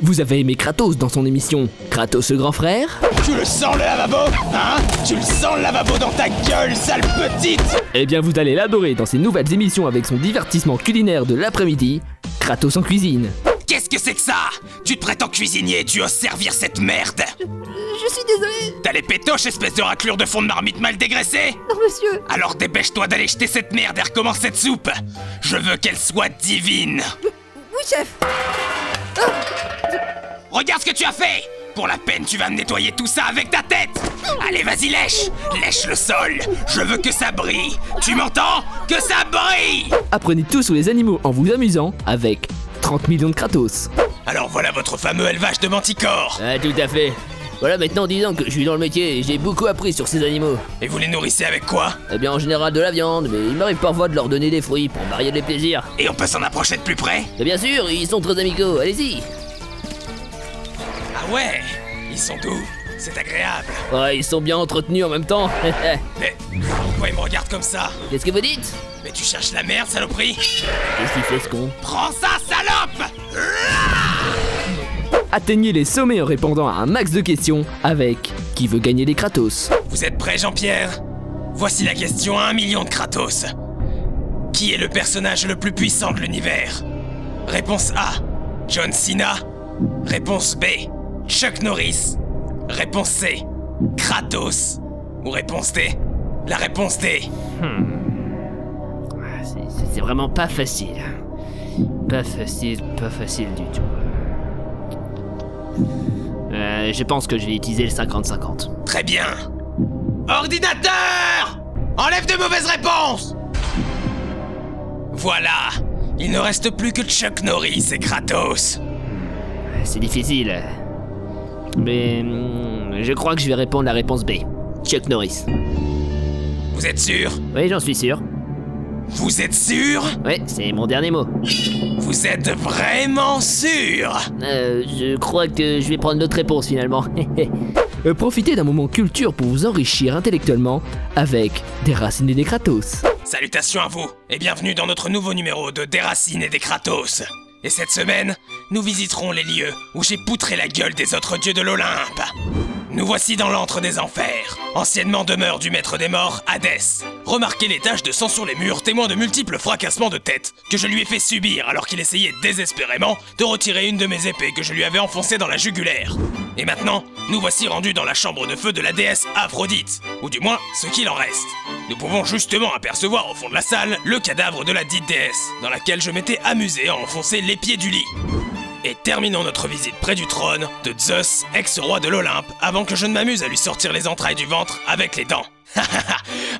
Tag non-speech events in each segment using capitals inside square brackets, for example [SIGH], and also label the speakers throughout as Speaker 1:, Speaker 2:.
Speaker 1: vous avez aimé Kratos dans son émission Kratos le grand frère
Speaker 2: Tu le sens le lavabo Hein? Tu le sens le lavabo dans ta gueule, sale petite
Speaker 1: Eh bien, vous allez l'adorer dans ses nouvelles émissions avec son divertissement culinaire de l'après-midi, Kratos en cuisine.
Speaker 2: Qu'est-ce que c'est que ça? Tu te prétends cuisinier, tu oses servir cette merde
Speaker 3: Je suis désolée.
Speaker 2: T'as les pétoches, espèce de raclure de fond de marmite mal dégraissée?
Speaker 3: Non, monsieur.
Speaker 2: Alors dépêche-toi d'aller jeter cette merde et recommence cette soupe Je veux qu'elle soit divine
Speaker 3: Oui, chef.
Speaker 2: Regarde ce que tu as fait. Pour la peine, tu vas me nettoyer tout ça avec ta tête. Allez, vas-y, lèche. Lèche le sol. Je veux que ça brille. Tu m'entends? Que ça brille.
Speaker 1: Apprenez tout sur les animaux en vous amusant avec 30 millions de Kratos.
Speaker 2: Alors voilà votre fameux élevage de manticores.
Speaker 1: Ah, tout à fait. Voilà maintenant 10 ans que je suis dans le métier et j'ai beaucoup appris sur ces animaux.
Speaker 2: Et vous les nourrissez avec quoi?
Speaker 1: Eh bien en général de la viande, mais il m'arrive parfois de leur donner des fruits pour varier les plaisirs.
Speaker 2: Et on peut s'en approcher de plus près?
Speaker 1: Et bien sûr, ils sont très amicaux, allez-y
Speaker 2: ouais Ils sont doux C'est agréable
Speaker 1: Ouais, ils sont bien entretenus en même temps. [LAUGHS]
Speaker 2: Mais pourquoi ils me regardent comme ça?
Speaker 1: Qu'est-ce que vous dites?
Speaker 2: Mais tu cherches la merde, saloperie?
Speaker 1: Qu'est-ce qu'il fait ce con?
Speaker 2: Prends ça, salope
Speaker 1: Atteignez les sommets en répondant à un max de questions avec Qui veut gagner des Kratos?
Speaker 2: Vous êtes prêt, Jean-Pierre? Voici la question à un million de Kratos. Qui est le personnage le plus puissant de l'univers? Réponse A. John Cena. Réponse B. Chuck Norris. Réponse C. Kratos. Ou réponse D. La réponse D.
Speaker 1: C'est- C'est vraiment pas facile. Pas facile, pas facile du tout. Euh, je pense que je vais utiliser le 50-50.
Speaker 2: Très bien. Ordinateur Enlève de mauvaises réponses Voilà. Il ne reste plus que Chuck Norris et Kratos.
Speaker 1: C'est difficile. Mais hmm, je crois que je vais répondre la réponse B. Chuck Norris.
Speaker 2: Vous êtes sûr?
Speaker 1: Oui, j'en suis sûr.
Speaker 2: Vous êtes sûr?
Speaker 1: Oui, c'est mon dernier mot.
Speaker 2: Vous êtes vraiment sûr?
Speaker 1: Euh, je crois que je vais prendre notre réponse finalement. [LAUGHS] Euh, profitez d'un moment culture pour vous enrichir intellectuellement avec des racines et des Kratos.
Speaker 2: Salutations à vous et bienvenue dans notre nouveau numéro de Des Racines et des Kratos. Et cette semaine, nous visiterons les lieux où j'ai poutré la gueule des autres dieux de l'Olympe. Nous voici dans l'antre des enfers, anciennement demeure du maître des morts, Hadès. Remarquez les taches de sang sur les murs, témoins de multiples fracassements de tête que je lui ai fait subir alors qu'il essayait désespérément de retirer une de mes épées que je lui avais enfoncée dans la jugulaire. Et maintenant, nous voici rendus dans la chambre de feu de la déesse Aphrodite, ou du moins ce qu'il en reste. Nous pouvons justement apercevoir au fond de la salle le cadavre de la dite déesse, dans laquelle je m'étais amusé à enfoncer les pieds du lit. Et terminons notre visite près du trône de Zeus, ex-roi de l'Olympe, avant que je ne m'amuse à lui sortir les entrailles du ventre avec les dents. [LAUGHS]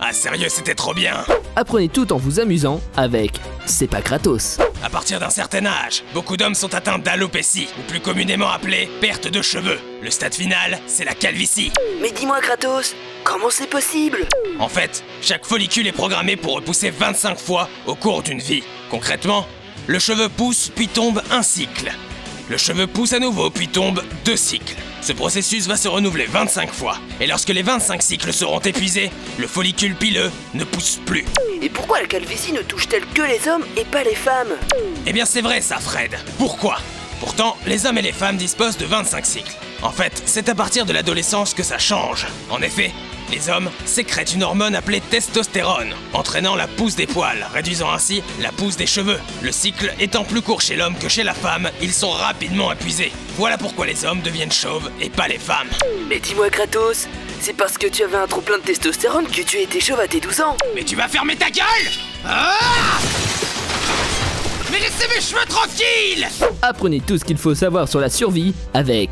Speaker 2: ah sérieux, c'était trop bien
Speaker 1: Apprenez tout en vous amusant avec C'est pas Kratos.
Speaker 2: À partir d'un certain âge, beaucoup d'hommes sont atteints d'alopécie, ou plus communément appelée perte de cheveux. Le stade final, c'est la calvitie.
Speaker 3: Mais dis-moi, Kratos, comment c'est possible?
Speaker 2: En fait, chaque follicule est programmé pour repousser 25 fois au cours d'une vie. Concrètement, le cheveu pousse puis tombe un cycle. Le cheveu pousse à nouveau puis tombe deux cycles. Ce processus va se renouveler 25 fois. Et lorsque les 25 cycles seront épuisés, le follicule pileux ne pousse plus.
Speaker 3: Et pourquoi la calvitie ne touche-t-elle que les hommes et pas les femmes?
Speaker 2: Eh bien c'est vrai ça Fred. Pourquoi? Pourtant, les hommes et les femmes disposent de 25 cycles. En fait, c'est à partir de l'adolescence que ça change. En effet, les hommes sécrètent une hormone appelée testostérone, entraînant la pousse des poils, réduisant ainsi la pousse des cheveux. Le cycle étant plus court chez l'homme que chez la femme, ils sont rapidement épuisés. Voilà pourquoi les hommes deviennent chauves et pas les femmes.
Speaker 3: Mais dis-moi, Kratos, c'est parce que tu avais un trop plein de testostérone que tu étais chauve à tes 12 ans
Speaker 2: Mais tu vas fermer ta gueule Ah Mais laissez mes cheveux tranquilles
Speaker 1: Apprenez tout ce qu'il faut savoir sur la survie avec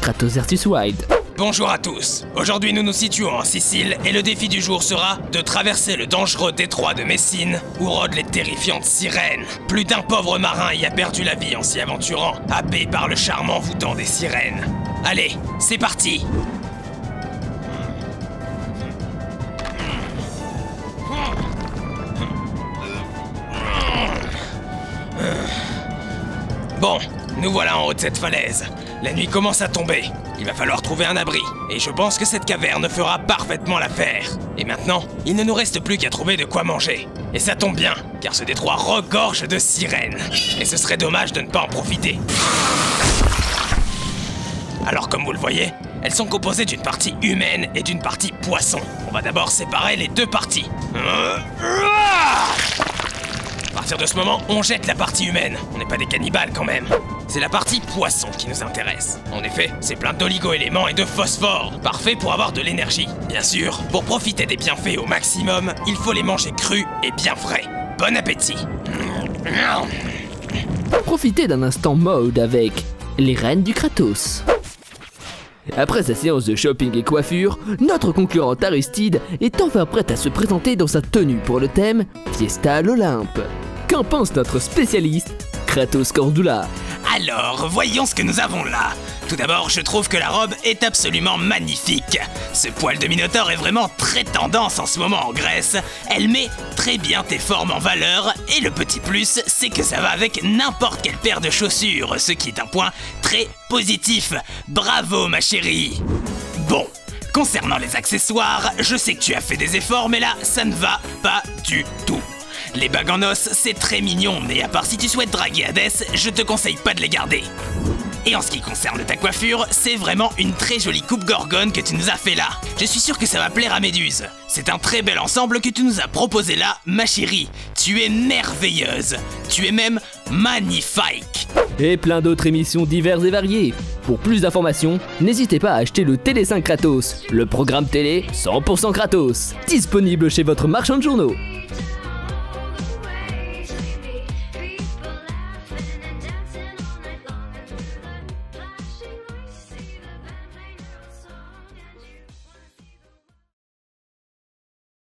Speaker 1: Kratos vs Wild.
Speaker 2: Bonjour à tous. Aujourd'hui, nous nous situons en Sicile et le défi du jour sera de traverser le dangereux détroit de Messine où rôdent les terrifiantes sirènes. Plus d'un pauvre marin y a perdu la vie en s'y aventurant, happé par le charme envoûtant des sirènes. Allez, c'est parti Bon, nous voilà en haut de cette falaise. La nuit commence à tomber. Il va falloir trouver un abri. Et je pense que cette caverne fera parfaitement l'affaire. Et maintenant, il ne nous reste plus qu'à trouver de quoi manger. Et ça tombe bien, car ce détroit regorge de sirènes. Et ce serait dommage de ne pas en profiter. Alors comme vous le voyez, elles sont composées d'une partie humaine et d'une partie poisson. On va d'abord séparer les deux parties. Partir de ce moment, on jette la partie humaine. On n'est pas des cannibales quand même. C'est la partie poisson qui nous intéresse. En effet, c'est plein d'oligo-éléments et de phosphore. Parfait pour avoir de l'énergie. Bien sûr, pour profiter des bienfaits au maximum, il faut les manger crus et bien frais. Bon appétit.
Speaker 1: Profitez d'un instant mode avec les reines du Kratos. Après sa séance de shopping et coiffure, notre concurrente Aristide est enfin prête à se présenter dans sa tenue pour le thème Fiesta à l'Olympe. Qu'en pense notre spécialiste, Kratos Cordula
Speaker 2: Alors, voyons ce que nous avons là. Tout d'abord, je trouve que la robe est absolument magnifique. Ce poil de minotaure est vraiment très tendance en ce moment en Grèce. Elle met très bien tes formes en valeur et le petit plus, c'est que ça va avec n'importe quelle paire de chaussures, ce qui est un point très positif. Bravo ma chérie. Bon, concernant les accessoires, je sais que tu as fait des efforts, mais là, ça ne va pas du tout. Les bagues en os, c'est très mignon, mais à part si tu souhaites draguer Hadès, je te conseille pas de les garder. Et en ce qui concerne ta coiffure, c'est vraiment une très jolie coupe gorgone que tu nous as fait là. Je suis sûr que ça va plaire à Méduse. C'est un très bel ensemble que tu nous as proposé là, ma chérie. Tu es merveilleuse. Tu es même magnifique.
Speaker 1: Et plein d'autres émissions diverses et variées. Pour plus d'informations, n'hésitez pas à acheter le Télé 5 Kratos, le programme télé 100% Kratos, disponible chez votre marchand de journaux.